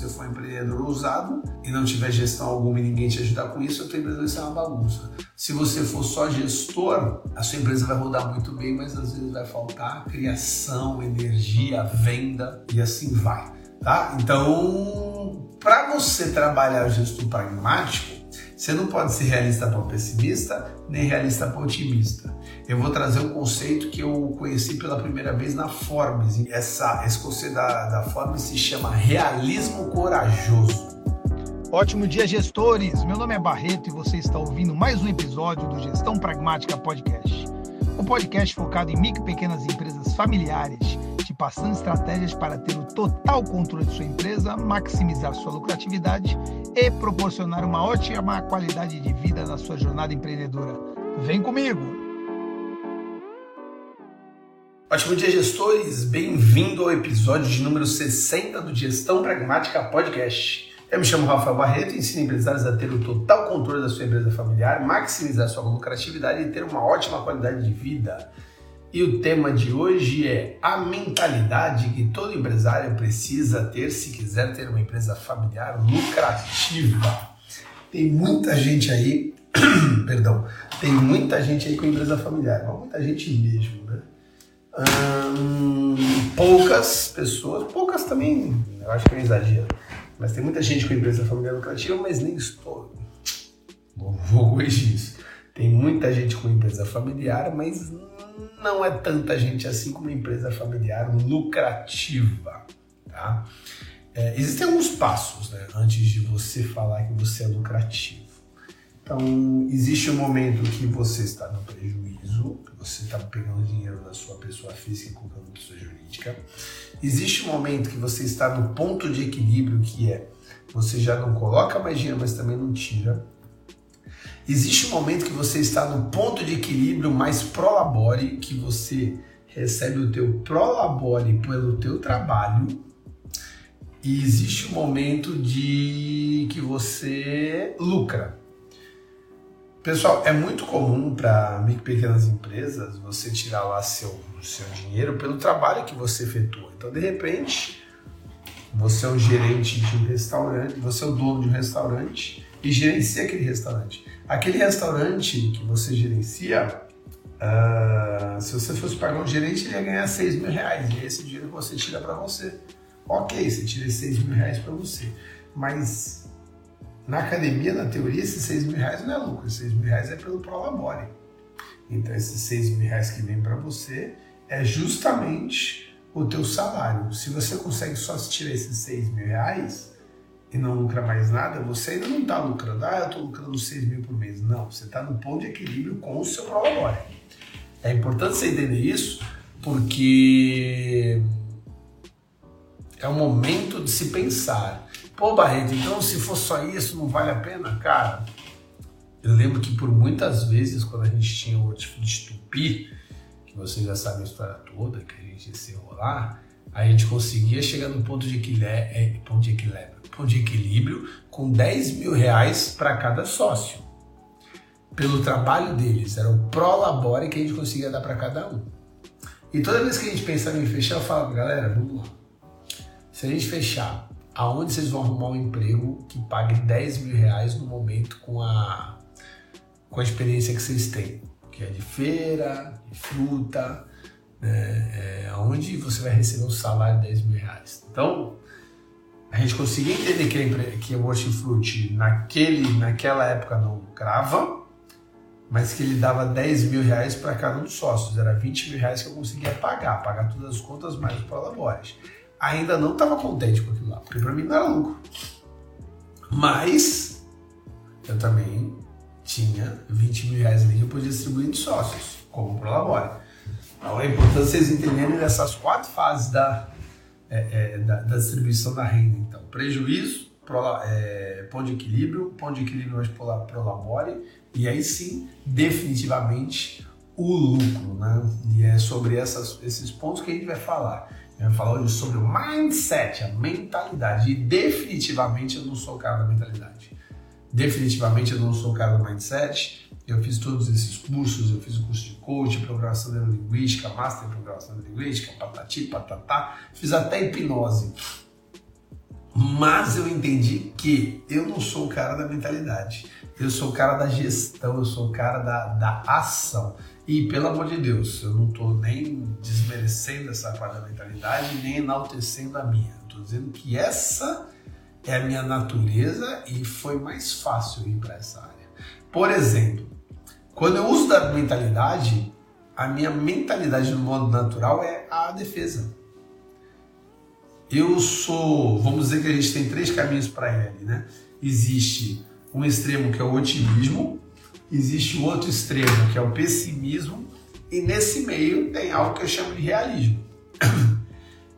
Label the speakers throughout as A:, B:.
A: Se você for um empreendedor ousado e não tiver gestão alguma e ninguém te ajudar com isso, a tua empresa vai ser uma bagunça. Se você for só gestor, a sua empresa vai rodar muito bem, mas às vezes vai faltar criação, energia, venda e assim vai. Tá? Então, para você trabalhar o gestor pragmático, você não pode ser realista para o pessimista, nem realista para o otimista. Eu vou trazer um conceito que eu conheci pela primeira vez na Forbes. Essa, esse conceito da, da Forbes se chama realismo corajoso.
B: Ótimo dia, gestores! Meu nome é Barreto e você está ouvindo mais um episódio do Gestão Pragmática Podcast. Um podcast focado em micro e pequenas empresas familiares passando estratégias para ter o total controle de sua empresa, maximizar sua lucratividade e proporcionar uma ótima qualidade de vida na sua jornada empreendedora. Vem comigo!
A: Ótimo dia, gestores! Bem-vindo ao episódio de número 60 do Gestão Pragmática Podcast. Eu me chamo Rafael Barreto e ensino empresários a ter o total controle da sua empresa familiar, maximizar sua lucratividade e ter uma ótima qualidade de vida. E o tema de hoje é a mentalidade que todo empresário precisa ter se quiser ter uma empresa familiar lucrativa. Tem muita gente aí, perdão, tem muita gente aí com empresa familiar, muita gente mesmo, né? Hum, poucas pessoas, poucas também, eu acho que é exagero, mas tem muita gente com empresa familiar lucrativa, mas nem estou. Vou corrigir isso. Tem muita gente com empresa familiar, mas não é tanta gente assim como empresa familiar lucrativa. Tá? É, existem alguns passos né, antes de você falar que você é lucrativo. Então, existe um momento que você está no prejuízo, você está pegando dinheiro da sua pessoa física e colocando na pessoa jurídica. Existe um momento que você está no ponto de equilíbrio, que é você já não coloca mais dinheiro, mas também não tira. Existe um momento que você está no ponto de equilíbrio mais prolabore, que você recebe o teu prolabore pelo teu trabalho. E existe um momento de que você lucra. Pessoal, é muito comum para pequenas empresas você tirar lá seu, seu dinheiro pelo trabalho que você efetua. Então, de repente, você é um gerente de um restaurante, você é o dono de um restaurante e gerencia aquele restaurante. Aquele restaurante que você gerencia, uh, se você fosse pagar um gerente, ele ia ganhar 6 mil reais. E esse dinheiro que você tira para você. Ok, você tira 6 mil reais para você. Mas na academia, na teoria, esses 6 mil reais não é lucro. Esses 6 mil reais é pelo Prolabore. Então, esses 6 mil reais que vem para você é justamente o teu salário. Se você consegue só tirar esses 6 mil reais, e não lucra mais nada, você ainda não está lucrando. Ah, eu estou lucrando 6 mil por mês. Não, você está no ponto de equilíbrio com o seu prolabore. É importante você entender isso porque é o momento de se pensar. Pô, Barreto, então se for só isso, não vale a pena? Cara, eu lembro que por muitas vezes, quando a gente tinha o tipo de Tupi, que vocês já sabem a história toda, que a gente ia se enrolar, a gente conseguia chegar no ponto de equilíbrio, é, ponto de equilíbrio, de equilíbrio com 10 mil reais para cada sócio. Pelo trabalho deles, era o prolabore que a gente conseguia dar para cada um. E toda vez que a gente pensava em fechar, eu falava, galera, vamos lá. Se a gente fechar, aonde vocês vão arrumar um emprego que pague 10 mil reais no momento com a, com a experiência que vocês têm? Que é de feira, de fruta, né? É, onde você vai receber um salário de 10 mil reais. Então, a gente conseguia entender que, que o hortifruti naquele, naquela época não lucrava, mas que ele dava 10 mil reais para cada um dos sócios. Era 20 mil reais que eu conseguia pagar, pagar todas as contas mais os prolabores. Ainda não estava contente com aquilo lá, porque para mim não era lucro. Mas eu também tinha 20 mil reais ali que eu podia distribuir de sócios, como prolabore. Então é importante vocês entenderem essas quatro fases da, é, é, da, da, distribuição da renda. Então, prejuízo, pro, é, ponto de equilíbrio, ponto de equilíbrio mais prolabore, e aí sim, definitivamente, o lucro. Né? E é sobre essas, esses pontos que a gente vai falar. Gente vai falar hoje sobre o mindset, a mentalidade. E definitivamente eu não sou o cara da mentalidade. Definitivamente eu não sou o cara do mindset. Eu fiz todos esses cursos, eu fiz o curso de coach, programação neurolinguística, master em programação neurolinguística, patati, patatá, fiz até hipnose. Mas eu entendi que eu não sou o cara da mentalidade. Eu sou o cara da gestão, eu sou o cara da, da ação. E, pelo amor de Deus, eu não estou nem desmerecendo essa parte da mentalidade, nem enaltecendo a minha. Estou dizendo que essa é a minha natureza e foi mais fácil ir para essa área. Por exemplo, quando eu uso da mentalidade, a minha mentalidade no modo natural é a defesa. Eu sou, vamos dizer que a gente tem três caminhos para ele, né? Existe um extremo que é o otimismo, existe o outro extremo que é o pessimismo, e nesse meio tem algo que eu chamo de realismo.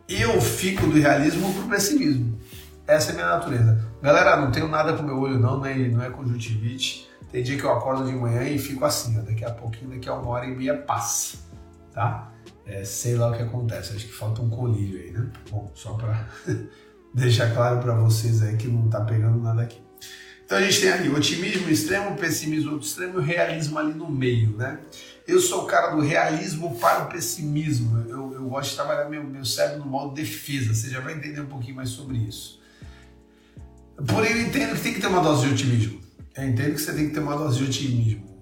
A: Eu fico do realismo para o pessimismo. Essa é a minha natureza. Galera, não tenho nada com meu olho não, não é, não é conjuntivite. Tem dia que eu acordo de manhã e fico assim, ó, daqui a pouquinho, daqui a uma hora e meia passa, tá? É, sei lá o que acontece, acho que falta um colírio aí, né? Bom, só para deixar claro para vocês aí que não tá pegando nada aqui. Então a gente tem ali otimismo extremo, pessimismo extremo e realismo ali no meio, né? Eu sou o cara do realismo para o pessimismo. Eu, eu gosto de trabalhar meu, meu cérebro no modo defesa. Você já vai entender um pouquinho mais sobre isso. Porém, eu entendo que tem que ter uma dose de otimismo. Eu entendo que você tem que ter uma dose de otimismo.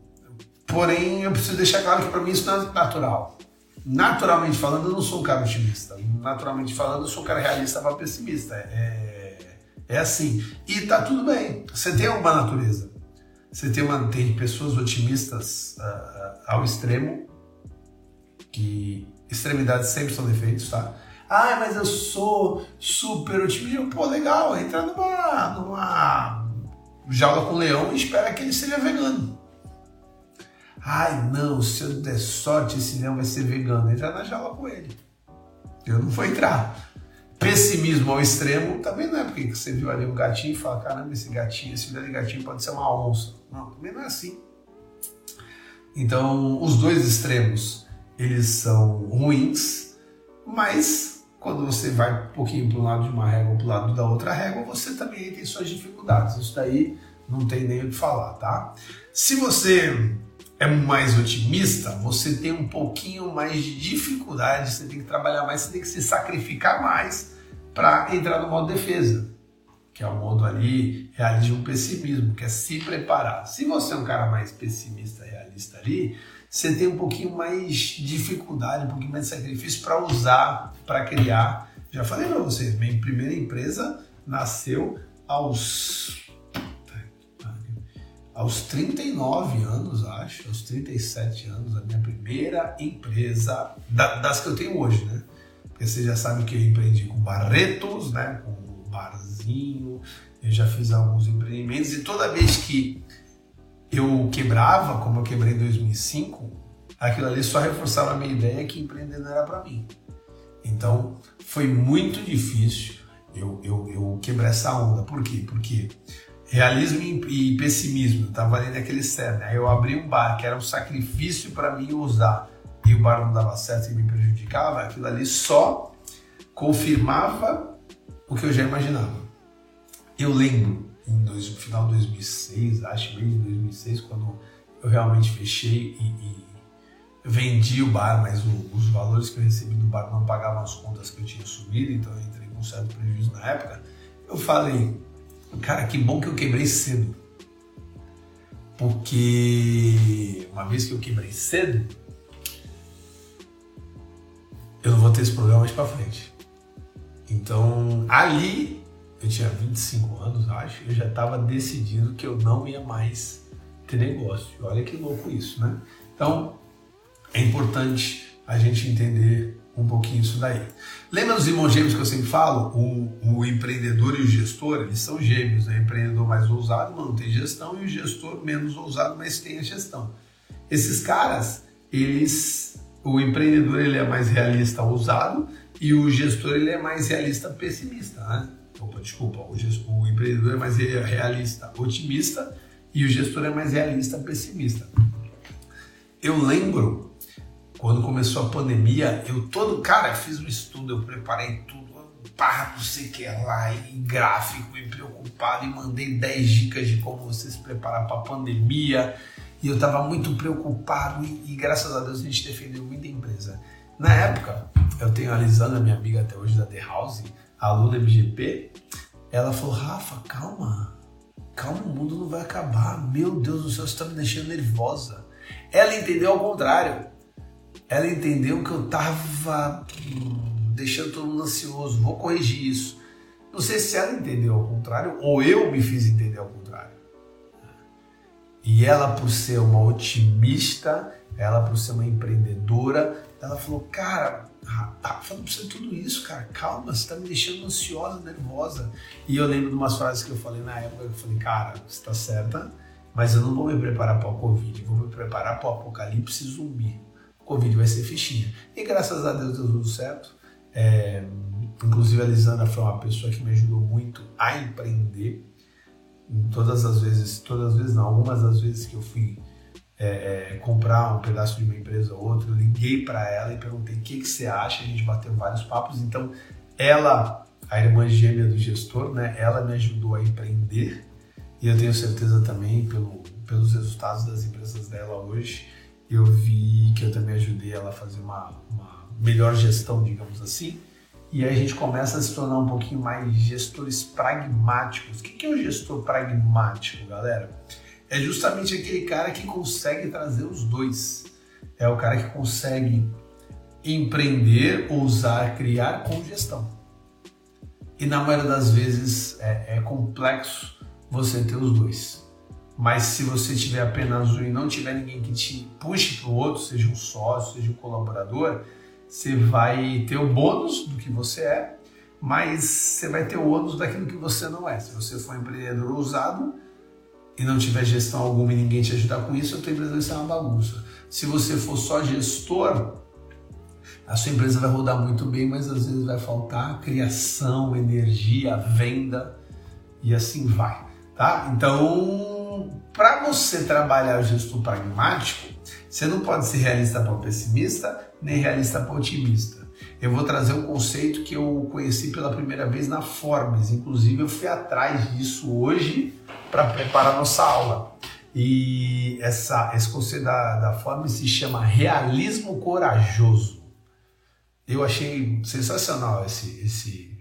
A: Porém, eu preciso deixar claro que para mim isso não é natural. Naturalmente falando, eu não sou um cara otimista. Naturalmente falando, eu sou um cara realista para pessimista. É, é assim. E tá tudo bem. Você tem uma natureza. Você tem, uma, tem pessoas otimistas uh, ao extremo, que extremidades sempre são defeitos, tá? Ah, mas eu sou super otimista. Pô, legal, entra numa, numa joga com o leão e espera que ele seja vegano. Ai, não, se eu der sorte, esse leão vai ser vegano. Entra na jaula com ele. Eu não vou entrar. Pessimismo ao extremo também não é porque você viu ali um gatinho e fala: caramba, esse gatinho, esse filho de gatinho pode ser uma onça. Não, também não é assim. Então, os dois extremos, eles são ruins, mas quando você vai um pouquinho para o lado de uma régua ou para o lado da outra régua, você também tem suas dificuldades. Isso daí não tem nem o que falar, tá? Se você é mais otimista, você tem um pouquinho mais de dificuldade, você tem que trabalhar mais, você tem que se sacrificar mais para entrar no modo defesa, que é o modo ali realismo pessimismo, que é se preparar. Se você é um cara mais pessimista, realista ali, você tem um pouquinho mais de dificuldade, um pouquinho mais de sacrifício para usar, para criar. Já falei para vocês, minha primeira empresa nasceu aos aos 39 anos, acho, aos 37 anos, a minha primeira empresa, das que eu tenho hoje, né? Porque você já sabe que eu empreendi com Barretos, né? Com barzinho, eu já fiz alguns empreendimentos e toda vez que eu quebrava, como eu quebrei em 2005, aquilo ali só reforçava a minha ideia que empreender não era para mim. Então, foi muito difícil eu, eu, eu quebrar essa onda. Por quê? Porque realismo e pessimismo, estava ali naquele cerne. Aí eu abri um bar que era um sacrifício para mim usar e o bar não dava certo e me prejudicava, aquilo ali só confirmava o que eu já imaginava. Eu lembro, em dois, final de 2006, acho meio de 2006, quando eu realmente fechei e, e vendi o bar, mas o, os valores que eu recebi do bar não pagavam as contas que eu tinha subido, então eu entrei com um certo prejuízo na época. Eu falei, Cara, que bom que eu quebrei cedo. Porque uma vez que eu quebrei cedo, eu não vou ter esse problema mais pra frente. Então, ali, eu tinha 25 anos, acho, eu já estava decidido que eu não ia mais ter negócio. Olha que louco isso, né? Então, é importante a gente entender um pouquinho isso daí. Lembra dos irmãos gêmeos que eu sempre falo? O, o empreendedor e o gestor, eles são gêmeos. Né? O empreendedor mais ousado, mas não tem gestão, e o gestor menos ousado, mas tem a gestão. Esses caras, eles. O empreendedor ele é mais realista ousado e o gestor ele é mais realista pessimista. Né? Opa, desculpa, o, gestor, o empreendedor é mais realista otimista e o gestor é mais realista pessimista. Eu lembro quando começou a pandemia, eu todo, cara, fiz um estudo, eu preparei tudo, pá, não sei o que lá, em gráfico, e preocupado, e mandei 10 dicas de como você se preparar para a pandemia. E eu estava muito preocupado, e, e, graças a Deus a gente defendeu muita empresa. Na época, eu tenho a Lisana, minha amiga até hoje da The House, aluna MGP, ela falou: Rafa, calma, calma, o mundo não vai acabar. Meu Deus do céu, você está me deixando nervosa. Ela entendeu ao contrário. Ela entendeu que eu estava hum, deixando todo mundo ansioso. Vou corrigir isso. Não sei se ela entendeu ao contrário ou eu me fiz entender ao contrário. E ela, por ser uma otimista, ela, por ser uma empreendedora, ela falou: Cara, tá falando pra você tudo isso, cara, calma, você tá me deixando ansiosa, nervosa. E eu lembro de umas frases que eu falei na época: Eu falei, cara, você tá certa, mas eu não vou me preparar para o Covid, vou me preparar para o apocalipse zumbi. O Covid vai ser fichinha. E graças a Deus deu tudo certo. É, inclusive a Lisana foi uma pessoa que me ajudou muito a empreender. Todas as vezes, todas as vezes não, algumas das vezes que eu fui é, é, comprar um pedaço de uma empresa ou outra, eu liguei para ela e perguntei o que, que você acha, a gente bateu vários papos, então ela, a irmã gêmea do gestor, né, ela me ajudou a empreender e eu tenho certeza também pelo, pelos resultados das empresas dela hoje, eu vi que eu também ajudei ela a fazer uma, uma melhor gestão, digamos assim, e aí a gente começa a se tornar um pouquinho mais gestores pragmáticos. O que é o gestor pragmático, galera? É justamente aquele cara que consegue trazer os dois. É o cara que consegue empreender, ousar, criar com gestão. E na maioria das vezes é, é complexo você ter os dois. Mas se você tiver apenas um e não tiver ninguém que te puxe para o outro, seja um sócio, seja um colaborador, você vai ter o bônus do que você é, mas você vai ter o ônus daquilo que você não é. Se você for um empreendedor ousado e não tiver gestão alguma e ninguém te ajudar com isso, a tua empresa vai ser uma bagunça. Se você for só gestor, a sua empresa vai rodar muito bem, mas às vezes vai faltar criação, energia, venda e assim vai, tá? Então, para você trabalhar o gestor pragmático, você não pode ser realista para pessimista, nem realista para otimista. Eu vou trazer um conceito que eu conheci pela primeira vez na Forbes. Inclusive, eu fui atrás disso hoje para preparar nossa aula. E essa, esse conceito da, da Forbes se chama realismo corajoso. Eu achei sensacional esse, esse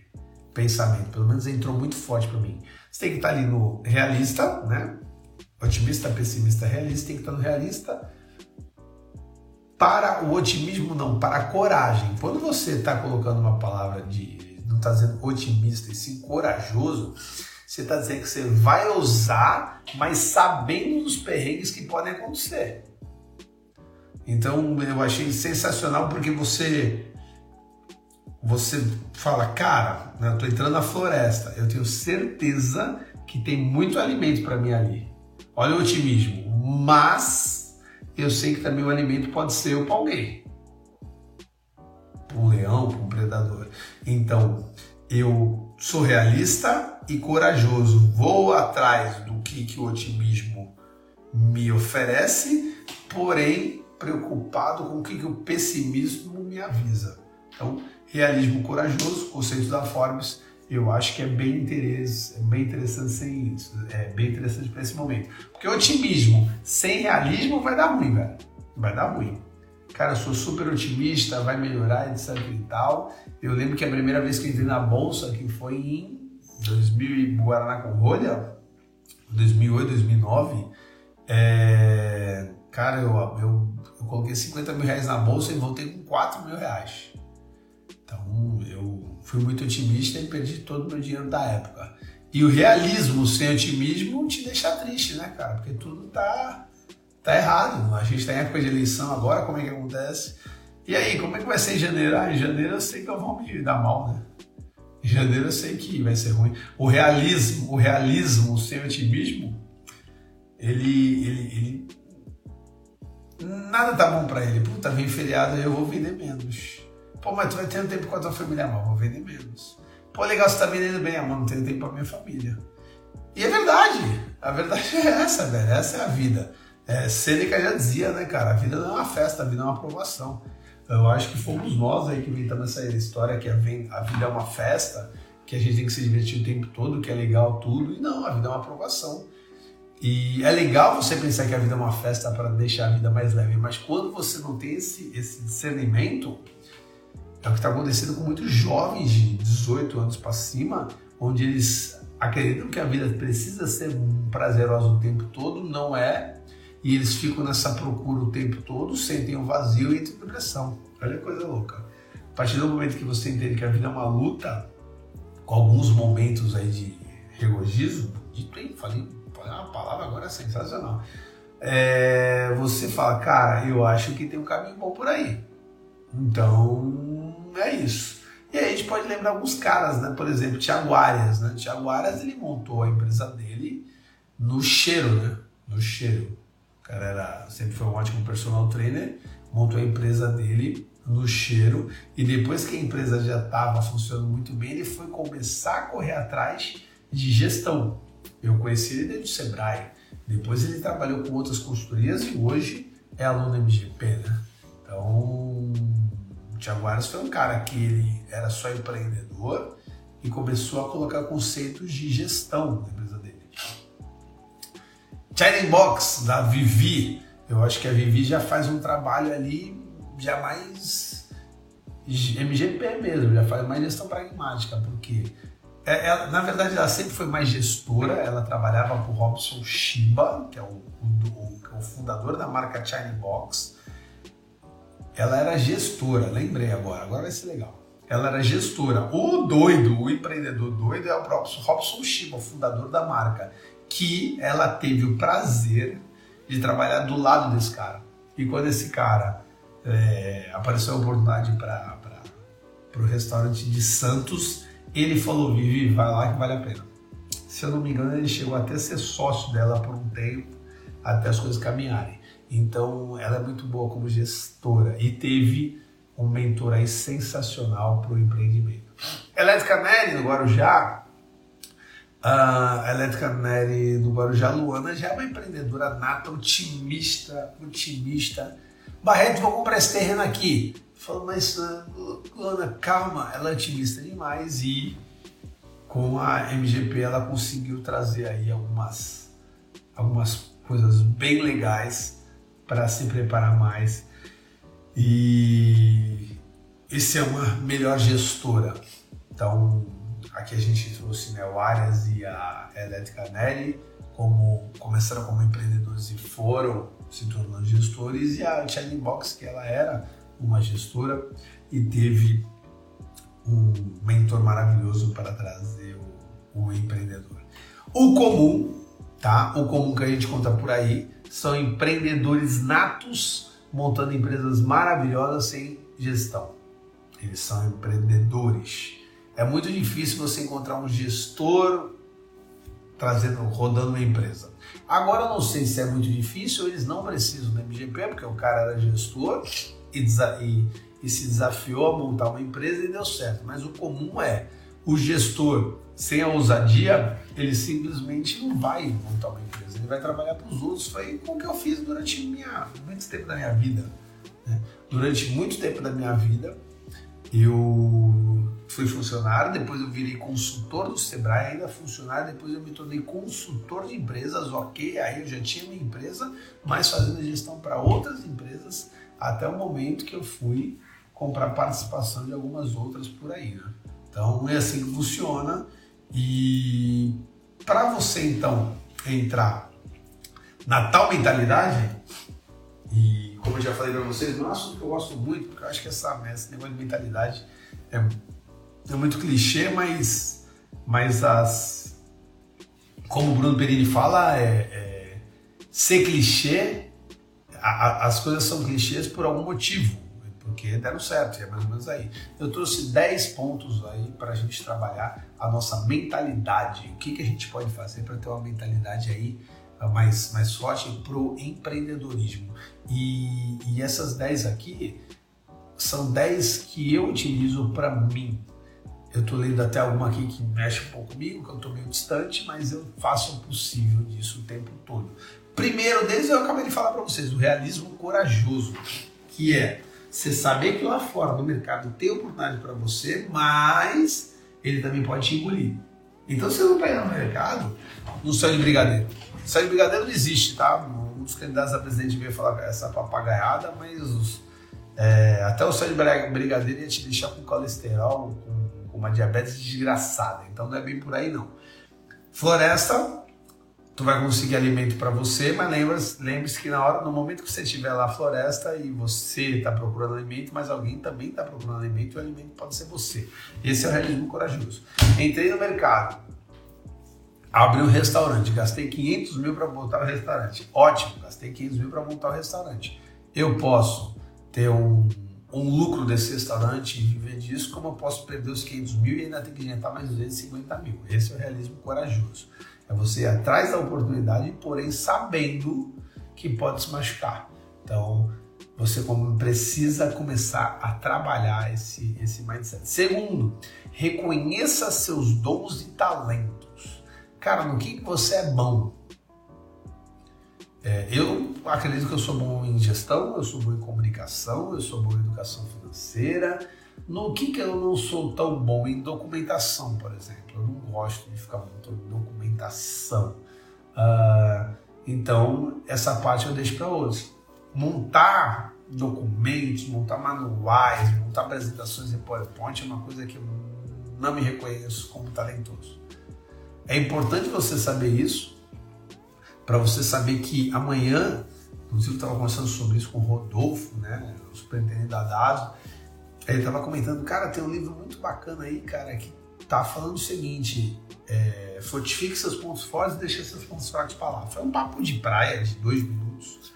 A: pensamento. Pelo menos entrou muito forte para mim. Você tem que estar ali no realista, né? Otimista, pessimista, realista. Tem que estar no realista para o otimismo não, para a coragem. Quando você está colocando uma palavra de não está dizendo otimista e sim corajoso, você está dizendo que você vai ousar, mas sabendo dos perrengues que podem acontecer. Então eu achei sensacional porque você você fala, cara, eu estou entrando na floresta, eu tenho certeza que tem muito alimento para mim ali. Olha o otimismo, mas eu sei que também o alimento pode ser o para alguém. Para um leão, para um predador. Então, eu sou realista e corajoso. Vou atrás do que, que o otimismo me oferece, porém preocupado com o que, que o pessimismo me avisa. Então, realismo corajoso, conceito da Forbes, eu acho que é bem, interesse, é bem interessante sem isso. É bem interessante para esse momento. Porque otimismo sem realismo vai dar ruim, velho. Vai dar ruim. Cara, eu sou super otimista, vai melhorar, etc e tal. Eu lembro que a primeira vez que eu entrei na bolsa, que foi em 2000 Guaraná com rolha, 2008, 2009, é... cara, eu, eu, eu coloquei 50 mil reais na bolsa e voltei com 4 mil reais. Então, eu fui muito otimista e perdi todo o meu dinheiro da época. E o realismo sem otimismo te deixa triste, né, cara? Porque tudo tá, tá errado. A gente tá em época de eleição agora, como é que acontece? E aí, como é que vai ser em janeiro? Ah, em janeiro eu sei que eu vou me dar mal, né? Em janeiro eu sei que vai ser ruim. O realismo, o realismo sem otimismo, ele, ele, ele nada tá bom para ele. Puta, vem feriado eu vou vender menos. Pô, mas tu vai ter um tempo com a tua família, amor, vou vender menos. Pô, legal, você tá vendendo bem, amor, não tenho tempo pra minha família. E é verdade, a verdade é essa, velho, essa é a vida. É, Sêneca já dizia, né, cara, a vida não é uma festa, a vida é uma aprovação. Eu acho que fomos nós aí que inventamos essa história que a vida é uma festa, que a gente tem que se divertir o tempo todo, que é legal tudo. E não, a vida é uma aprovação. E é legal você pensar que a vida é uma festa para deixar a vida mais leve, mas quando você não tem esse, esse discernimento, é o que está acontecendo com muitos jovens de 18 anos para cima, onde eles acreditam que a vida precisa ser prazerosa o tempo todo, não é, e eles ficam nessa procura o tempo todo, sentem um vazio e entram em depressão. Olha que coisa louca. A partir do momento que você entende que a vida é uma luta, com alguns momentos aí de regozijo, dito aí, falei uma palavra agora sensacional. É, você fala, cara, eu acho que tem um caminho bom por aí. Então, é isso. E aí a gente pode lembrar alguns caras, né? Por exemplo, Thiago Arias, né? Thiago Arias, ele montou a empresa dele no cheiro, né? No cheiro. Cara era, sempre foi um ótimo personal trainer, montou a empresa dele no cheiro e depois que a empresa já estava funcionando muito bem, ele foi começar a correr atrás de gestão. Eu conheci ele desde o Sebrae. Depois ele trabalhou com outras consultorias e hoje é aluno MGP, né? Então, o Thiago Aras foi um cara que ele era só empreendedor e começou a colocar conceitos de gestão na China Box, da Vivi. Eu acho que a Vivi já faz um trabalho ali já mais MGP mesmo, já faz mais gestão pragmática, porque é, ela, na verdade, ela sempre foi mais gestora. Ela trabalhava para o Robson Shiba, que é o, o, o, fundador da marca China Box. Ela era gestora, lembrei agora, agora vai ser legal. Ela era gestora. O doido, o empreendedor doido é o próprio Robson Shiba, fundador da marca, que ela teve o prazer de trabalhar do lado desse cara. E quando esse cara é, apareceu a oportunidade para o restaurante de Santos, ele falou, Vivi, vai lá que vale a pena. Se eu não me engano, ele chegou até a ser sócio dela por um tempo, até as coisas caminharem. Então, ela é muito boa como gestora e teve um mentor aí sensacional para o empreendimento. Elétrica Nery, no Guarujá, a Elétrica Nery do Guarujá, Luana, já é uma empreendedora nata, otimista, otimista. Barreto, vou comprar esse terreno aqui. Falou, mas Luana, calma, ela é otimista demais e com a MGP ela conseguiu trazer aí algumas, algumas coisas bem legais para se preparar mais e esse é uma melhor gestora. Então, aqui a gente trouxe né, o Arias e a Elétrica Nelly como começaram como empreendedores e foram se tornando gestores e a China Box que ela era uma gestora e teve um mentor maravilhoso para trazer o, o empreendedor. O comum, tá? O comum que a gente conta por aí são empreendedores natos montando empresas maravilhosas sem gestão. Eles são empreendedores. É muito difícil você encontrar um gestor trazendo, rodando uma empresa. Agora eu não sei se é muito difícil, eles não precisam do MGP, porque o cara era gestor e, e, e se desafiou a montar uma empresa e deu certo. Mas o comum é o gestor, sem a ousadia, ele simplesmente não vai montar uma empresa, ele vai trabalhar para os outros. Foi o que eu fiz durante minha, muito tempo da minha vida. Né? Durante muito tempo da minha vida, eu fui funcionário, depois eu virei consultor do Sebrae, ainda funcionário, depois eu me tornei consultor de empresas, ok, aí eu já tinha minha empresa, mas fazendo gestão para outras empresas, até o momento que eu fui comprar participação de algumas outras por aí. Né? Então é assim que funciona e para você então entrar na tal mentalidade, e como eu já falei para vocês, não é um assunto que eu gosto muito, porque eu acho que essa, esse negócio de mentalidade é, é muito clichê, mas, mas as, como o Bruno Perini fala, é, é ser clichê a, as coisas são clichês por algum motivo, porque deram certo, é mais ou menos aí. Eu trouxe 10 pontos aí para a gente trabalhar a nossa mentalidade. O que, que a gente pode fazer para ter uma mentalidade aí ah, mais, mais forte para o empreendedorismo. E, e essas 10 aqui são 10 que eu utilizo para mim. Eu estou lendo até alguma aqui que mexe um pouco comigo, que eu estou meio distante, mas eu faço o possível disso o tempo todo. Primeiro deles eu acabei de falar para vocês, o realismo corajoso, que é você saber que lá fora no mercado tem oportunidade para você, mas ele também pode te engolir. Então você não vai no mercado no céu de brigadeiro. O de brigadeiro não existe, tá? Um dos candidatos a presidente veio falar essa papagaiada, mas os, é, até o céu de brigadeiro ia te deixar com colesterol, com uma diabetes desgraçada. Então não é bem por aí não. Floresta, tu vai conseguir alimento para você, mas lembre-se lembre que na hora, no momento que você estiver lá floresta e você está procurando alimento, mas alguém também está procurando alimento o alimento pode ser você. Esse é o realismo corajoso. Entrei no mercado, abri um restaurante, gastei 500 mil para montar o restaurante. Ótimo, gastei 500 mil para montar o restaurante. Eu posso ter um, um lucro desse restaurante e viver disso, como eu posso perder os 500 mil e ainda ter que injetar mais 250 mil. Esse é o realismo corajoso. É você ir atrás da oportunidade, porém sabendo que pode se machucar. Então, você precisa começar a trabalhar esse, esse mindset. Segundo, reconheça seus dons e talentos. Cara, no que, que você é bom? É, eu acredito que eu sou bom em gestão, eu sou bom em comunicação, eu sou bom em educação financeira. No que, que eu não sou tão bom? Em documentação, por exemplo. Eu não gosto de ficar muito em documentação. Uh, então, essa parte eu deixo para outros. Montar documentos, montar manuais, montar apresentações em PowerPoint é uma coisa que eu não me reconheço como talentoso. É importante você saber isso, para você saber que amanhã, inclusive eu estava conversando sobre isso com o Rodolfo, né, o superintendente da DASO, ele estava comentando, cara, tem um livro muito bacana aí, cara, que tá falando o seguinte, é, fortifique seus pontos fortes e deixe seus pontos fracos para lá. Foi um papo de praia de dois minutos.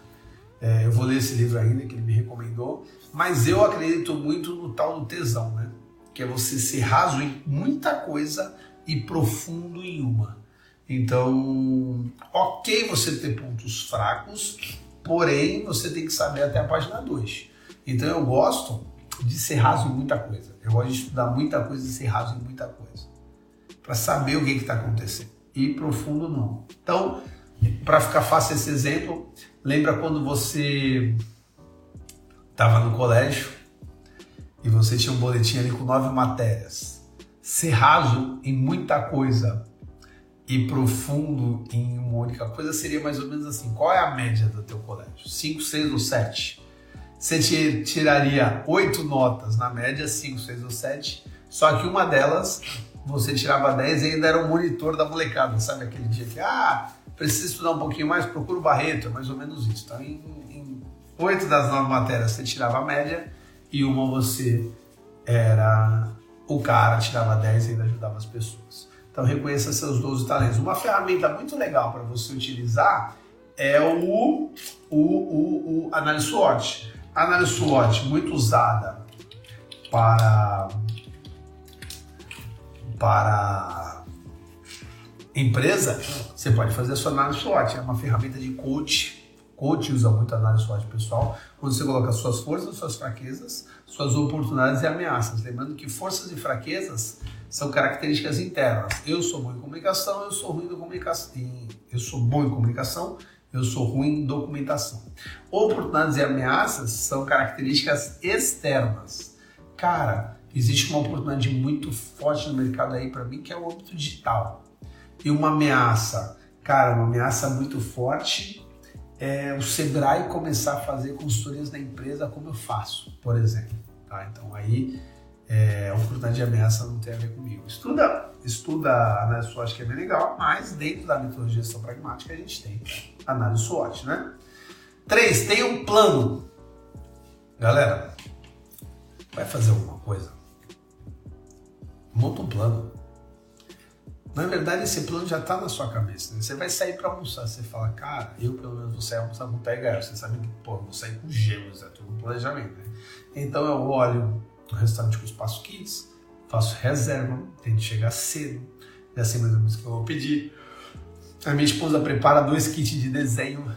A: É, eu vou ler esse livro ainda que ele me recomendou, mas eu acredito muito no tal do tesão, né? Que é você ser raso em muita coisa e profundo em uma. Então, ok você ter pontos fracos, porém você tem que saber até a página 2. Então eu gosto de ser raso em muita coisa. Eu gosto de estudar muita coisa e ser raso em muita coisa. Para saber o que está acontecendo. E profundo não. Então, para ficar fácil esse exemplo, lembra quando você estava no colégio e você tinha um boletim ali com nove matérias. Ser raso em muita coisa e profundo em uma única coisa seria mais ou menos assim: qual é a média do teu colégio? 5, 6 ou 7? Você tiraria 8 notas, na média 5, 6 ou 7, só que uma delas você tirava 10 e ainda era o monitor da molecada, sabe? Aquele dia que, ah, precisa estudar um pouquinho mais, procura o Barreto, é mais ou menos isso. Então, em, em 8 das 9 matérias você tirava a média e uma você era o cara, tirava 10 e ainda ajudava as pessoas. Então reconheça seus 12 talentos. Uma ferramenta muito legal para você utilizar é o, o, o, o análise SWOT. Análise SWOT muito usada para para empresa, você pode fazer a sua análise SWOT. É uma ferramenta de coach. Coach usa muito a análise SWOT pessoal, quando você coloca suas forças, suas fraquezas, suas oportunidades e ameaças. Lembrando que forças e fraquezas são características internas. Eu sou bom em comunicação, eu sou ruim em comunicação. Eu sou bom em comunicação, eu sou ruim em documentação. Oportunidades e ameaças são características externas. Cara, existe uma oportunidade muito forte no mercado aí para mim que é o âmbito digital. E uma ameaça, cara, uma ameaça muito forte é o Sebrae começar a fazer consultorias na empresa como eu faço, por exemplo. Tá? Então aí é, a oportunidade de ameaça não tem a ver comigo. Estuda, estuda análise SWOT que é bem legal, mas dentro da metodologia de gestão pragmática a gente tem análise SWOT, né? Três, tem um plano. Galera, vai fazer alguma coisa? Monta um plano. Na verdade, esse plano já está na sua cabeça. Né? Você vai sair para almoçar, você fala, cara, eu pelo menos vou sair almoçar com pé Você sabe que, pô, vou sair com gêmeos, é tudo um planejamento, né? Então eu olho no restaurante com espaço kids, faço reserva, tento chegar cedo, é assim mais ou menos que eu vou pedir. A minha esposa prepara dois kits de desenho,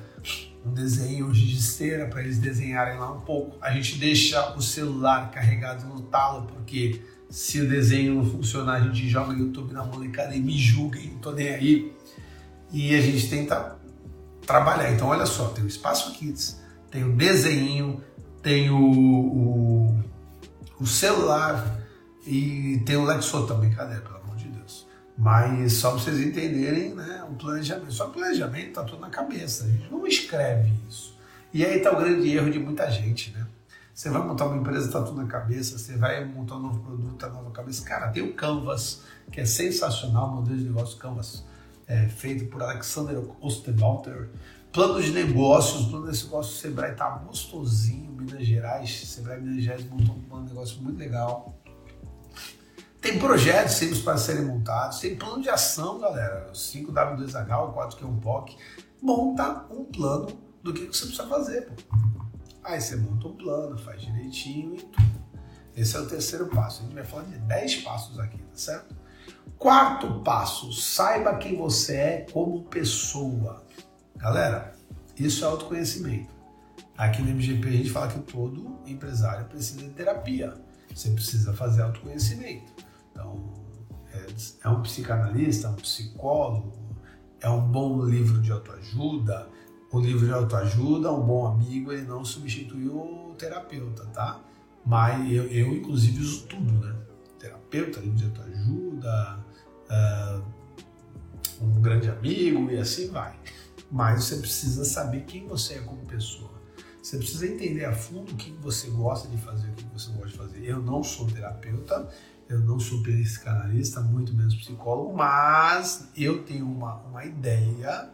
A: um desenho de esteira para eles desenharem lá um pouco. A gente deixa o celular carregado no talo, porque se o desenho não funcionar, a gente joga no YouTube na molecada e me julguem, não tô nem aí. E a gente tenta trabalhar. Então, olha só, tem o Espaço Kids, tem o desenho, tem o, o o celular e tem o também, cadê? Pelo amor de Deus. Mas só para vocês entenderem, né, o planejamento. Só o planejamento tá tudo na cabeça, a gente não escreve isso. E aí tá o grande erro de muita gente, né? Você vai montar uma empresa, tá tudo na cabeça, você vai montar um novo produto, tá na cabeça. Cara, tem o Canvas, que é sensacional, modelo de negócio Canvas. é, feito por Alexander Osterwalder. Plano de negócios, plano de negócio do Sebrae tá gostosinho, Minas Gerais, Sebrae Minas Gerais montou um negócio muito legal. Tem projetos sempre para serem montados, tem plano de ação, galera. 5W2H, o 4Q1POC. Monta um plano do que você precisa fazer. Aí você monta um plano, faz direitinho e tudo. Esse é o terceiro passo. A gente vai falar de 10 passos aqui, tá certo? Quarto passo, saiba quem você é como pessoa. Galera, isso é autoconhecimento. Aqui no MGP a gente fala que todo empresário precisa de terapia. Você precisa fazer autoconhecimento. Então, é, é um psicanalista, um psicólogo, é um bom livro de autoajuda. O livro de autoajuda, um bom amigo, ele não substitui o terapeuta, tá? Mas eu, eu inclusive, uso tudo, né? Terapeuta, livro de autoajuda, uh, um grande amigo e assim vai. Mas você precisa saber quem você é como pessoa. Você precisa entender a fundo o que você gosta de fazer, o que você gosta de fazer. Eu não sou terapeuta, eu não sou psicanalista, muito menos psicólogo, mas eu tenho uma, uma ideia.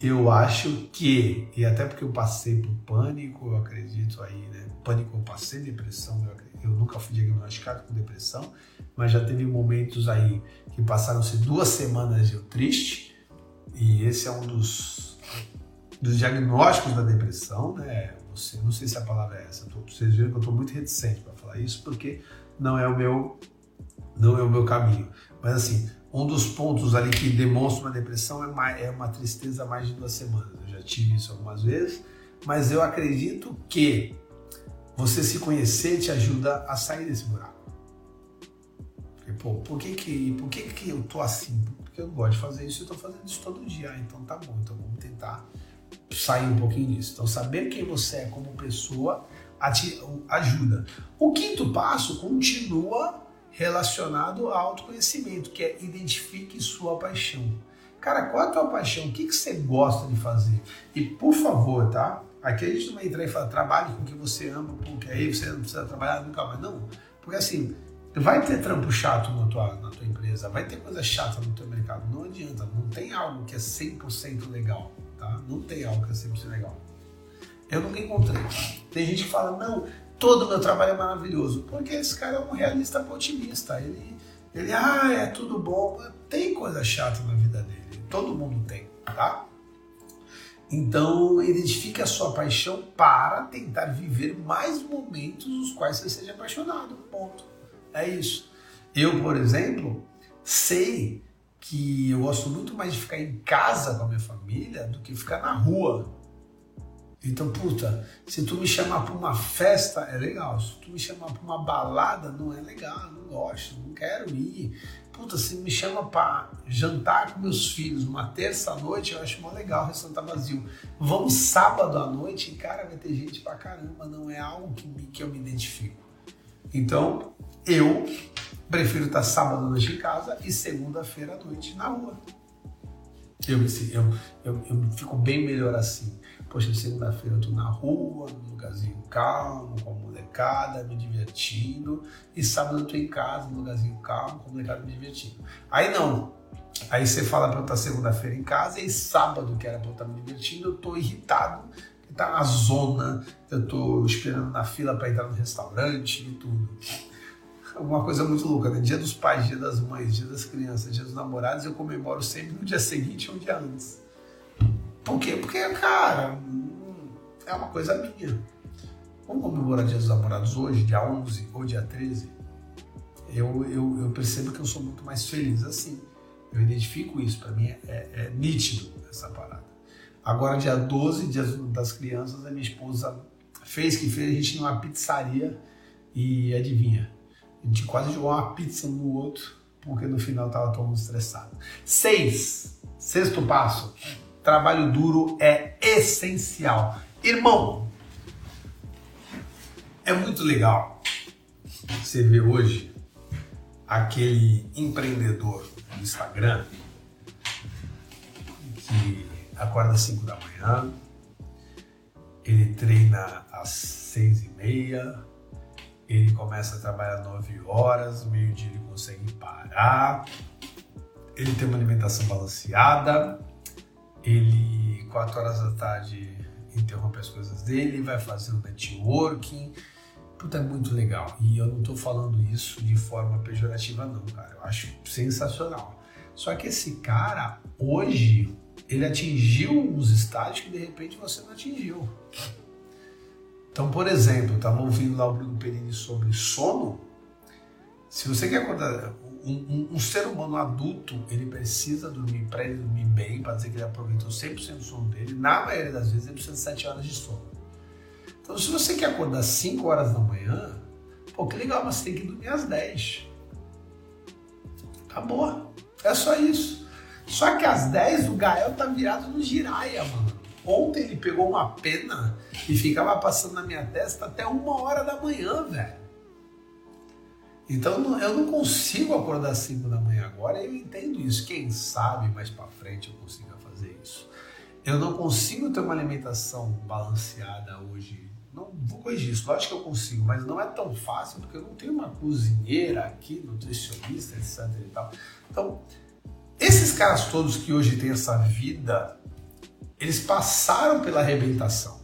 A: Eu acho que, e até porque eu passei por pânico, eu acredito aí, né? Pânico, eu passei depressão, eu, eu nunca fui diagnosticado com depressão, mas já teve momentos aí que passaram-se duas semanas eu triste, e esse é um dos, dos diagnósticos da depressão, né? Você, não sei se a palavra é essa, tô, vocês viram que eu estou muito reticente para falar isso, porque não é o meu não é o meu caminho. Mas assim, um dos pontos ali que demonstra uma depressão é uma, é uma tristeza mais de duas semanas. Eu já tive isso algumas vezes, mas eu acredito que você se conhecer te ajuda a sair desse buraco. Pô, por que que, por que que eu tô assim? Porque eu gosto de fazer isso eu tô fazendo isso todo dia. Ah, então tá bom, então vamos tentar sair um pouquinho disso. Então saber quem você é como pessoa ajuda. O quinto passo continua relacionado ao autoconhecimento, que é identifique sua paixão. Cara, qual é a tua paixão? O que, que você gosta de fazer? E por favor, tá? Aqui a gente não vai entrar e falar, trabalhe com o que você ama, porque aí você não precisa trabalhar nunca mais. Não. Porque assim, vai ter trampo chato na tua, na tua empresa, vai ter coisa chata no teu mercado. Não adianta, não tem algo que é 100% legal, tá? Não tem algo que é 100% legal. Eu nunca encontrei. Tem gente que fala, não, todo meu trabalho é maravilhoso. Porque esse cara é um realista otimista. Ele, ele, ah, é tudo bom. Tem coisa chata na vida dele. Todo mundo tem, tá? Então, identifique a sua paixão para tentar viver mais momentos nos quais você seja apaixonado. Ponto. É isso. Eu, por exemplo, sei que eu gosto muito mais de ficar em casa com a minha família do que ficar na rua. Então, puta, se tu me chamar para uma festa é legal, se tu me chamar para uma balada não é legal, não gosto, não quero ir. Puta, se me chama para jantar com meus filhos uma terça noite, eu acho mó legal, o restaurante tá vazio. Vamos sábado à noite, e cara, vai ter gente pra caramba, não é algo que, que eu me identifico. Então, eu prefiro estar sábado à noite em casa e segunda-feira à noite na rua. Eu, eu, eu, eu fico bem melhor assim. Poxa, segunda-feira eu tô na rua, num lugarzinho calmo, com a molecada, me divertindo. E sábado eu tô em casa, num lugarzinho calmo, com a molecada me divertindo. Aí não. Aí você fala pra eu estar segunda-feira em casa e sábado, que era pra eu estar me divertindo, eu tô irritado, tá na zona, eu tô esperando na fila para entrar no restaurante e tudo. Uma coisa muito louca, né? Dia dos pais, dia das mães, dia das crianças, dia dos namorados, eu comemoro sempre no dia seguinte ou um dia antes. Por quê? Porque, cara, é uma coisa minha. Vamos comemorar Dia dos Namorados hoje, dia 11 ou dia 13? Eu, eu, eu percebo que eu sou muito mais feliz assim. Eu identifico isso, para mim é, é, é, nítido essa parada. Agora, dia 12, dia das crianças, a minha esposa fez que fez a gente numa pizzaria e adivinha, a gente quase jogou uma pizza no outro, porque no final tava todo mundo estressado. Seis, sexto passo, trabalho duro é essencial. Irmão, é muito legal você ver hoje aquele empreendedor no Instagram que acorda às 5 da manhã, ele treina às 6 e meia, ele começa a trabalhar às 9 horas, meio-dia ele consegue parar, ele tem uma alimentação balanceada, ele, 4 horas da tarde, interrompe as coisas dele, vai fazer um networking. Puta, é muito legal. E eu não tô falando isso de forma pejorativa, não, cara. Eu acho sensacional. Só que esse cara, hoje, ele atingiu uns estágios que de repente você não atingiu. Então, por exemplo, estava ouvindo lá o Bruno Perini sobre sono. Se você quer acordar, um, um, um, ser humano adulto, ele precisa dormir, para ele dormir bem, para dizer que ele aproveitou 100% do sono dele, na maioria das vezes ele precisa de 7 horas de sono. Então, se você quer acordar 5 horas da manhã, pô, que legal, mas você tem que dormir às 10. Acabou. É só isso. Só que às 10 o Gael tá virado no giraia, mano. Ontem ele pegou uma pena e ficava passando na minha testa até uma hora da manhã, velho. Então eu não consigo acordar às 5 da manhã agora, eu entendo isso. Quem sabe mais para frente eu consiga fazer isso. Eu não consigo ter uma alimentação balanceada hoje. Não vou corrigir isso, lógico que eu consigo, mas não é tão fácil porque eu não tenho uma cozinheira aqui, nutricionista, etc e tal. Então, esses caras todos que hoje têm essa vida, eles passaram pela arrebentação.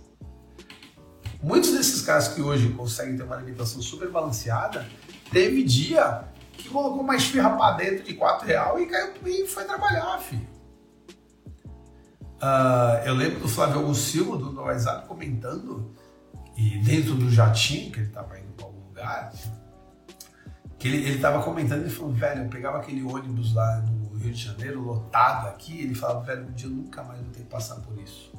A: Muitos desses caras que hoje conseguem ter uma alimentação super balanceada, Teve dia que colocou uma esfirra pra dentro de 4 real e caiu e foi trabalhar, filho. Uh, eu lembro do Flávio Augusto do WhatsApp, comentando, e dentro do jatinho, que ele estava indo para algum lugar, que ele, estava comentando, ele falou, velho, eu pegava aquele ônibus lá no Rio de Janeiro, lotado aqui, ele falava, velho, um dia eu nunca mais vou ter que passar por isso.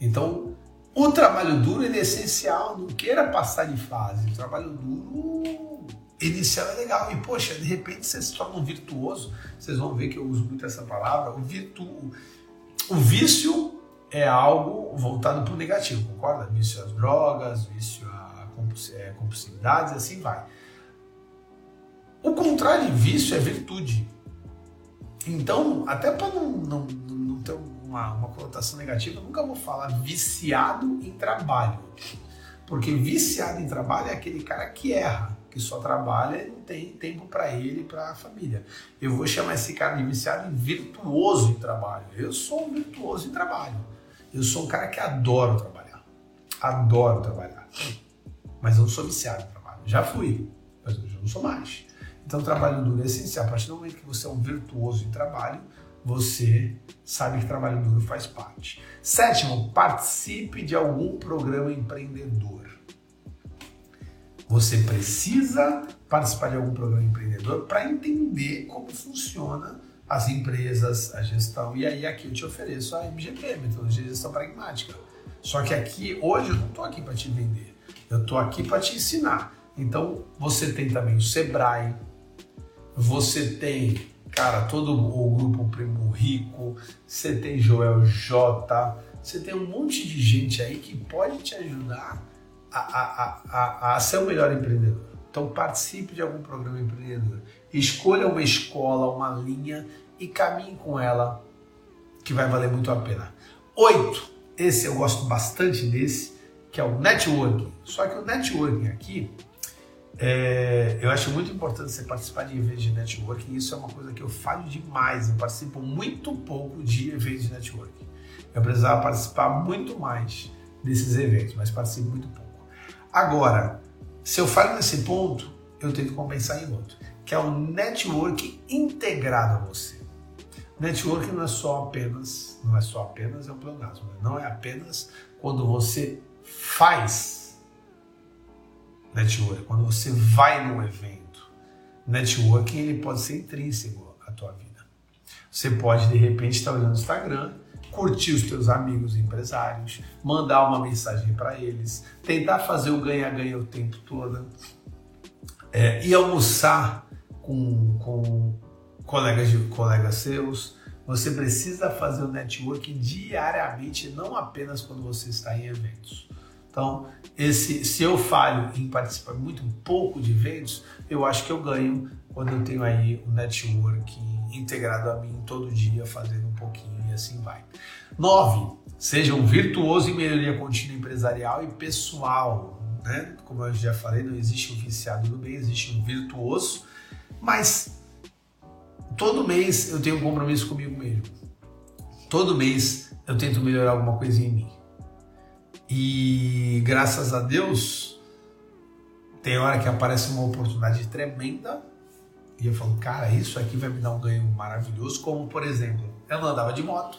A: Então, o trabalho duro é essencial, não queira passar de fase. O trabalho duro inicial é legal. E, poxa, de repente você se torna um virtuoso. Vocês vão ver que eu uso muito essa palavra. O, virtu... o vício é algo voltado para o negativo, concorda? Vício às drogas, vício a é, compulsividades assim vai. O contrário de vício é virtude. Então, até para não, não, não, ter uma, uma conotação negativa, eu nunca vou falar viciado em trabalho. Porque viciado em trabalho é aquele cara que erra que só trabalha e não tem tempo para ele e para a família. Eu vou chamar esse cara de viciado em virtuoso em trabalho. Eu sou um virtuoso em trabalho. Eu sou um cara que adoro trabalhar. Adoro trabalhar. Mas eu não sou viciado em trabalho. Já fui, mas hoje eu não sou mais. Então, trabalho duro é essencial. A partir do momento que você é um virtuoso em trabalho, você sabe que trabalho duro faz parte. Sétimo, participe de algum programa empreendedor. Você precisa participar de algum programa empreendedor para entender como funciona as empresas, a gestão. E aí aqui eu te ofereço a MGP, Metodologia de Gestão Pragmática. Só que aqui, hoje, eu não estou aqui para te vender. Eu estou aqui para te ensinar. Então, você tem também o Sebrae, você tem, cara, todo o grupo Primo Rico, você tem Joel J, você tem um monte de gente aí que pode te ajudar a, a, a, a ser o melhor empreendedor. Então participe de algum programa empreendedor. Escolha uma escola, uma linha e caminhe com ela, que vai valer muito a pena. Oito. Esse eu gosto bastante desse, que é o networking. Só que o networking aqui, é, eu acho muito importante você participar de eventos de networking. Isso é uma coisa que eu falo demais. Eu participo muito pouco de eventos de networking. Eu precisava participar muito mais desses eventos, mas participo muito pouco. Agora, se eu falho nesse ponto, eu tenho que compensar em outro, que é o network integrado a você. Network não é só apenas, não é só apenas, é um pleonasmo, né? não é apenas quando você faz network, quando você vai num evento. Networking ele pode ser intrínseco à tua vida. Você pode de repente estar olhando o Instagram curtir os teus amigos empresários, mandar uma mensagem para eles, tentar fazer o ganha-ganha o tempo todo, é, e almoçar com, com colegas, de, colegas seus. Você precisa fazer o network diariamente, não apenas quando você está em eventos. Então, esse, se eu falho em participar muito pouco de eventos, eu acho que eu ganho quando eu tenho aí o network integrado a mim todo dia, fazendo um pouquinho assim vai. 9. Seja um virtuoso em melhoria contínua empresarial e pessoal. Né? Como eu já falei, não existe um viciado no bem, existe um virtuoso. Mas todo mês eu tenho um compromisso comigo mesmo. Todo mês eu tento melhorar alguma coisinha em mim. E graças a Deus, tem hora que aparece uma oportunidade tremenda e eu falo, cara, isso aqui vai me dar um ganho maravilhoso. Como, por exemplo, eu não andava de moto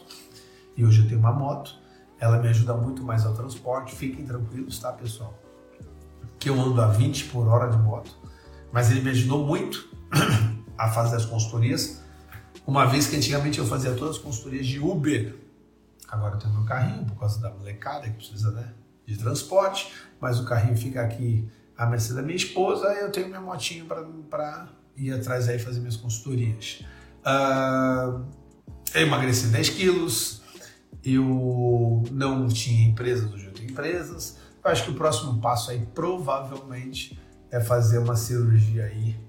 A: e hoje eu tenho uma moto. Ela me ajuda muito mais ao transporte. Fiquem tranquilos, tá, pessoal? Que eu ando a 20 por hora de moto, mas ele me ajudou muito a fazer as consultorias. Uma vez que antigamente eu fazia todas as consultorias de Uber, agora eu tenho meu carrinho por causa da molecada que precisa né, de transporte, mas o carrinho fica aqui a mercê da minha esposa eu tenho minha motinho para ir atrás aí fazer minhas consultorias. Uh, eu emagreci 10 quilos, eu não tinha empresas, hoje eu tenho empresas. Eu acho que o próximo passo aí provavelmente é fazer uma cirurgia aí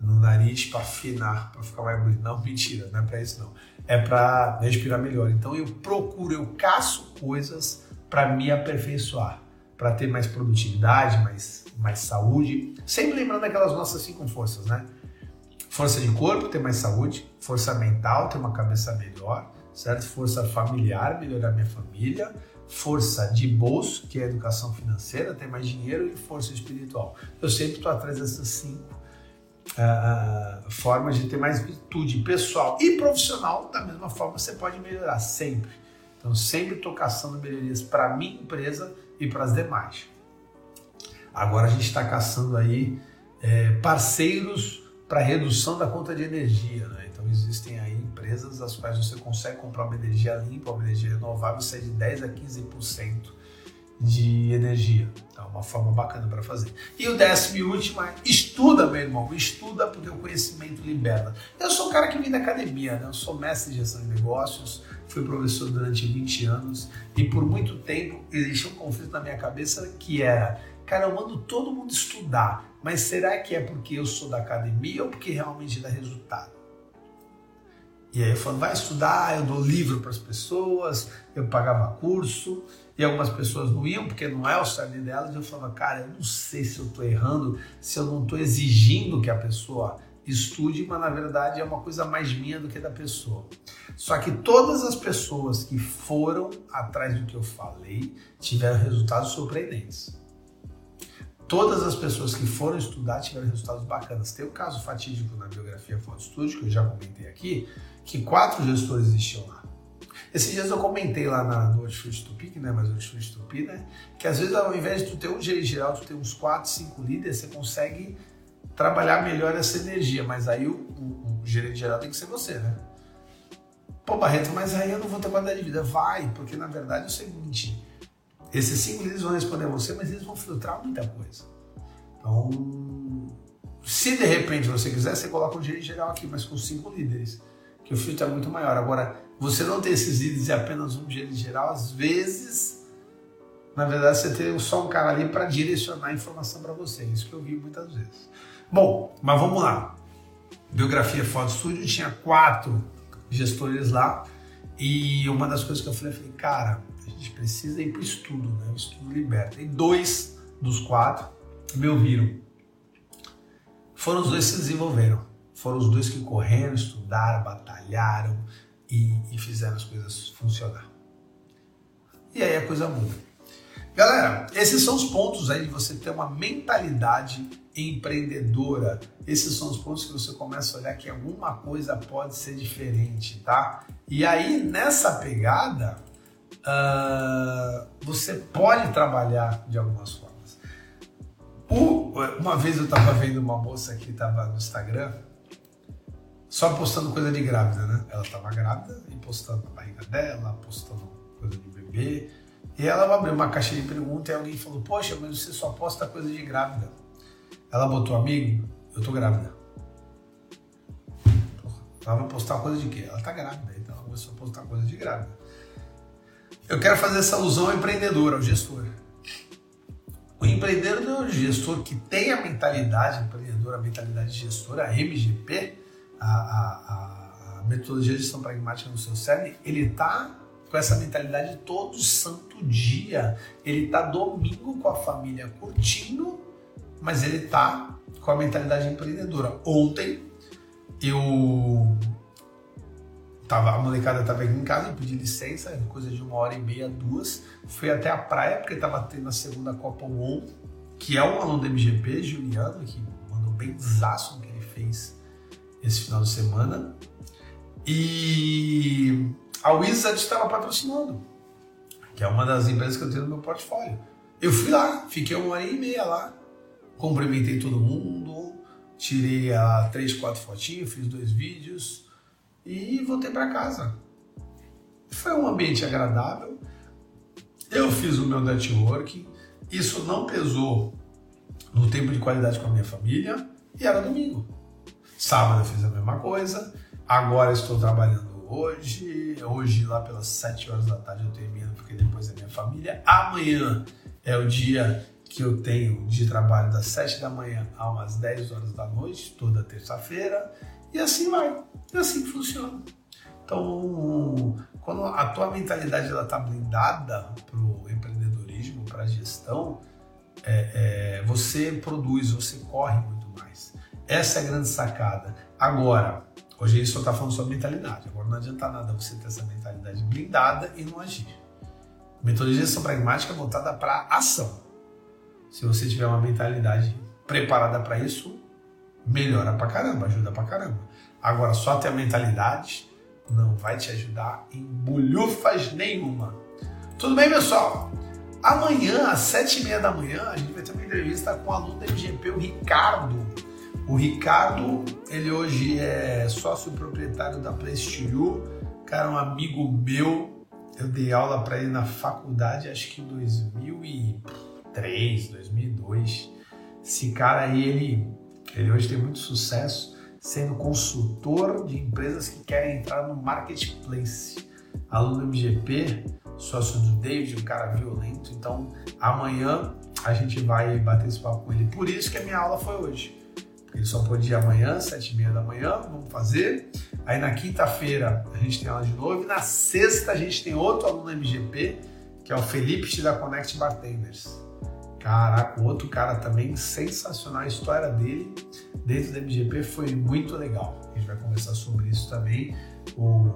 A: no nariz para afinar, para ficar mais bonito. Não, mentira, não é para isso não. É para respirar melhor. Então eu procuro, eu caço coisas para me aperfeiçoar, para ter mais produtividade, mais, mais saúde. Sempre lembrando aquelas nossas cinco forças, né? Força de corpo, ter mais saúde. Força mental, ter uma cabeça melhor. Certo? Força familiar, melhorar minha família. Força de bolso, que é educação financeira, ter mais dinheiro. E força espiritual. Eu sempre estou atrás dessas cinco uh, formas de ter mais virtude pessoal e profissional, da mesma forma você pode melhorar sempre. Então, sempre estou caçando melhorias para a minha empresa e para as demais. Agora a gente está caçando aí é, parceiros para redução da conta de energia. Né? Então, existem aí empresas as quais você consegue comprar uma energia limpa, uma energia renovável, sai de 10 a 15% de energia. Então, uma forma bacana para fazer. E o décimo e último é estuda, meu irmão. Estuda porque o conhecimento liberta. Eu sou um cara que vem da academia, né? Eu sou mestre de gestão de negócios, fui professor durante 20 anos e por muito tempo existia um conflito na minha cabeça que era, cara, eu mando todo mundo estudar, mas será que é porque eu sou da academia ou porque realmente dá resultado? E aí eu falo, vai estudar, eu dou livro para as pessoas, eu pagava curso, e algumas pessoas não iam porque não é o cerne delas. Eu falava, cara, eu não sei se eu estou errando, se eu não estou exigindo que a pessoa estude, mas na verdade é uma coisa mais minha do que da pessoa. Só que todas as pessoas que foram atrás do que eu falei tiveram resultados surpreendentes. Todas as pessoas que foram estudar tiveram resultados bacanas. Tem o um caso fatídico na biografia Foto Estúdio, que eu já comentei aqui, que quatro gestores existiam lá. Esses dias eu comentei lá na, no Hortifruti Tupi, né, mas Hortifruti Tupi, né, que às vezes ao invés de tu ter um gerente geral, tu ter uns quatro, cinco líderes, você consegue trabalhar melhor essa energia, mas aí o, o, o gerente geral tem que ser você, né? Pô, Barreto, mas aí eu não vou ter qualidade de vida. Vai, porque na verdade é o seguinte, esses cinco líderes vão responder a você, mas eles vão filtrar muita coisa. Então, se de repente você quiser, você coloca um gerente geral aqui, mas com cinco líderes, que o filtro é muito maior. Agora, você não ter esses líderes e apenas um gerente geral, às vezes, na verdade, você tem só um cara ali para direcionar a informação para você. Isso que eu vi muitas vezes. Bom, mas vamos lá. Biografia Foto Studio tinha quatro gestores lá e uma das coisas que eu falei, eu falei, cara, a gente precisa ir para o estudo, né? O estudo liberta. E dois dos quatro me ouviram. Foram os dois que se desenvolveram. Foram os dois que correram, estudaram, batalharam e, e fizeram as coisas funcionar. E aí a coisa muda. Galera, esses são os pontos aí de você ter uma mentalidade empreendedora. Esses são os pontos que você começa a olhar que alguma coisa pode ser diferente, tá? E aí, nessa pegada, uh, você pode trabalhar de algumas formas. uma vez eu estava vendo uma moça que estava no Instagram só postando coisa de grávida, né? Ela estava grávida e postando a barriga dela, postando coisa de bebê. E ela abriu uma caixa de perguntas e alguém falou: Poxa, mas você só posta coisa de grávida. Ela botou, amigo, eu tô grávida. Ela vai postar coisa de quê? Ela tá grávida, então ela começou a postar coisa de grávida. Eu quero fazer essa alusão ao empreendedor, ao gestor. O empreendedor é o gestor que tem a mentalidade empreendedora, a mentalidade gestora, a MGP, a, a, a metodologia de gestão pragmática no seu cérebro, ele está com essa mentalidade todo santo dia. Ele está domingo com a família curtindo, mas ele está com a mentalidade empreendedora. Ontem eu tava, a molecada tava aqui em casa, eu pedi licença, coisa de uma hora e meia, duas. Fui até a praia, porque tava tendo a segunda Copa ON, que é um aluno do MGP, Juliano, que mandou bem desaço no que ele fez esse final de semana. E a Wizard estava patrocinando, que é uma das empresas que eu tenho no meu portfólio. Eu fui lá, fiquei uma hora e meia lá, cumprimentei todo mundo, tirei a três, quatro fotinhos, fiz dois vídeos e voltei para casa. Foi um ambiente agradável. Eu fiz o meu networking. Isso não pesou no tempo de qualidade com a minha família e era domingo. Sábado eu fiz a mesma coisa. Agora estou trabalhando hoje. Hoje, lá pelas 7 horas da tarde, eu termino, porque depois é minha família. Amanhã é o dia que eu tenho de trabalho das 7 da manhã às 10 horas da noite, toda terça-feira, e assim vai. É assim que funciona. Então, quando a tua mentalidade está blindada para o empreendedorismo, para a gestão, é, é, você produz, você corre muito mais. Essa é a grande sacada. Agora, hoje a gente só está falando sobre mentalidade. Agora não adianta nada você ter essa mentalidade blindada e não agir. Metodologia gestão pragmática é voltada para ação. Se você tiver uma mentalidade preparada para isso, melhora pra caramba, ajuda pra caramba. Agora, só ter a mentalidade não vai te ajudar em bolhufas nenhuma. Tudo bem, pessoal? Amanhã, às sete e meia da manhã, a gente vai ter uma entrevista com o aluno da MGP, o Ricardo. O Ricardo, ele hoje é sócio proprietário da You, cara, um amigo meu. Eu dei aula para ele na faculdade, acho que em 2003, 2002. Esse cara aí, ele, ele hoje tem muito sucesso sendo consultor de empresas que querem entrar no marketplace. Aluno MGP, sócio do David, um cara violento. Então, amanhã a gente vai bater esse papo com ele. Por isso que a minha aula foi hoje. Ele só pode ir amanhã, sete e meia da manhã, vamos fazer. Aí na quinta-feira a gente tem aula de novo. E na sexta a gente tem outro aluno MGP, que é o Felipe da Connect Bartenders. Caraca, outro cara também sensacional. A história dele dentro da MGP foi muito legal. A gente vai conversar sobre isso também. O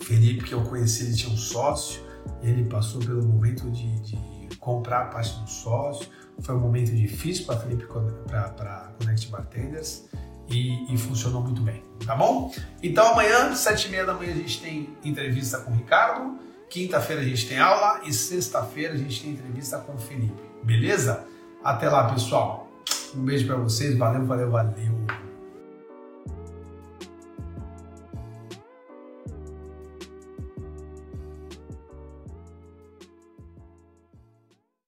A: Felipe, que eu conheci, ele tinha um sócio, ele passou pelo momento de, de comprar a parte do sócio. Foi um momento difícil para Felipe para Connect Bartenders e, e, funcionou muito bem, tá bom? Então amanhã, sete e meia da manhã, a gente tem entrevista com o Ricardo. Quinta-feira a gente tem aula e sexta-feira a gente tem entrevista com o Felipe. Beleza? Até lá, pessoal. Um beijo para vocês. Valeu, valeu, valeu.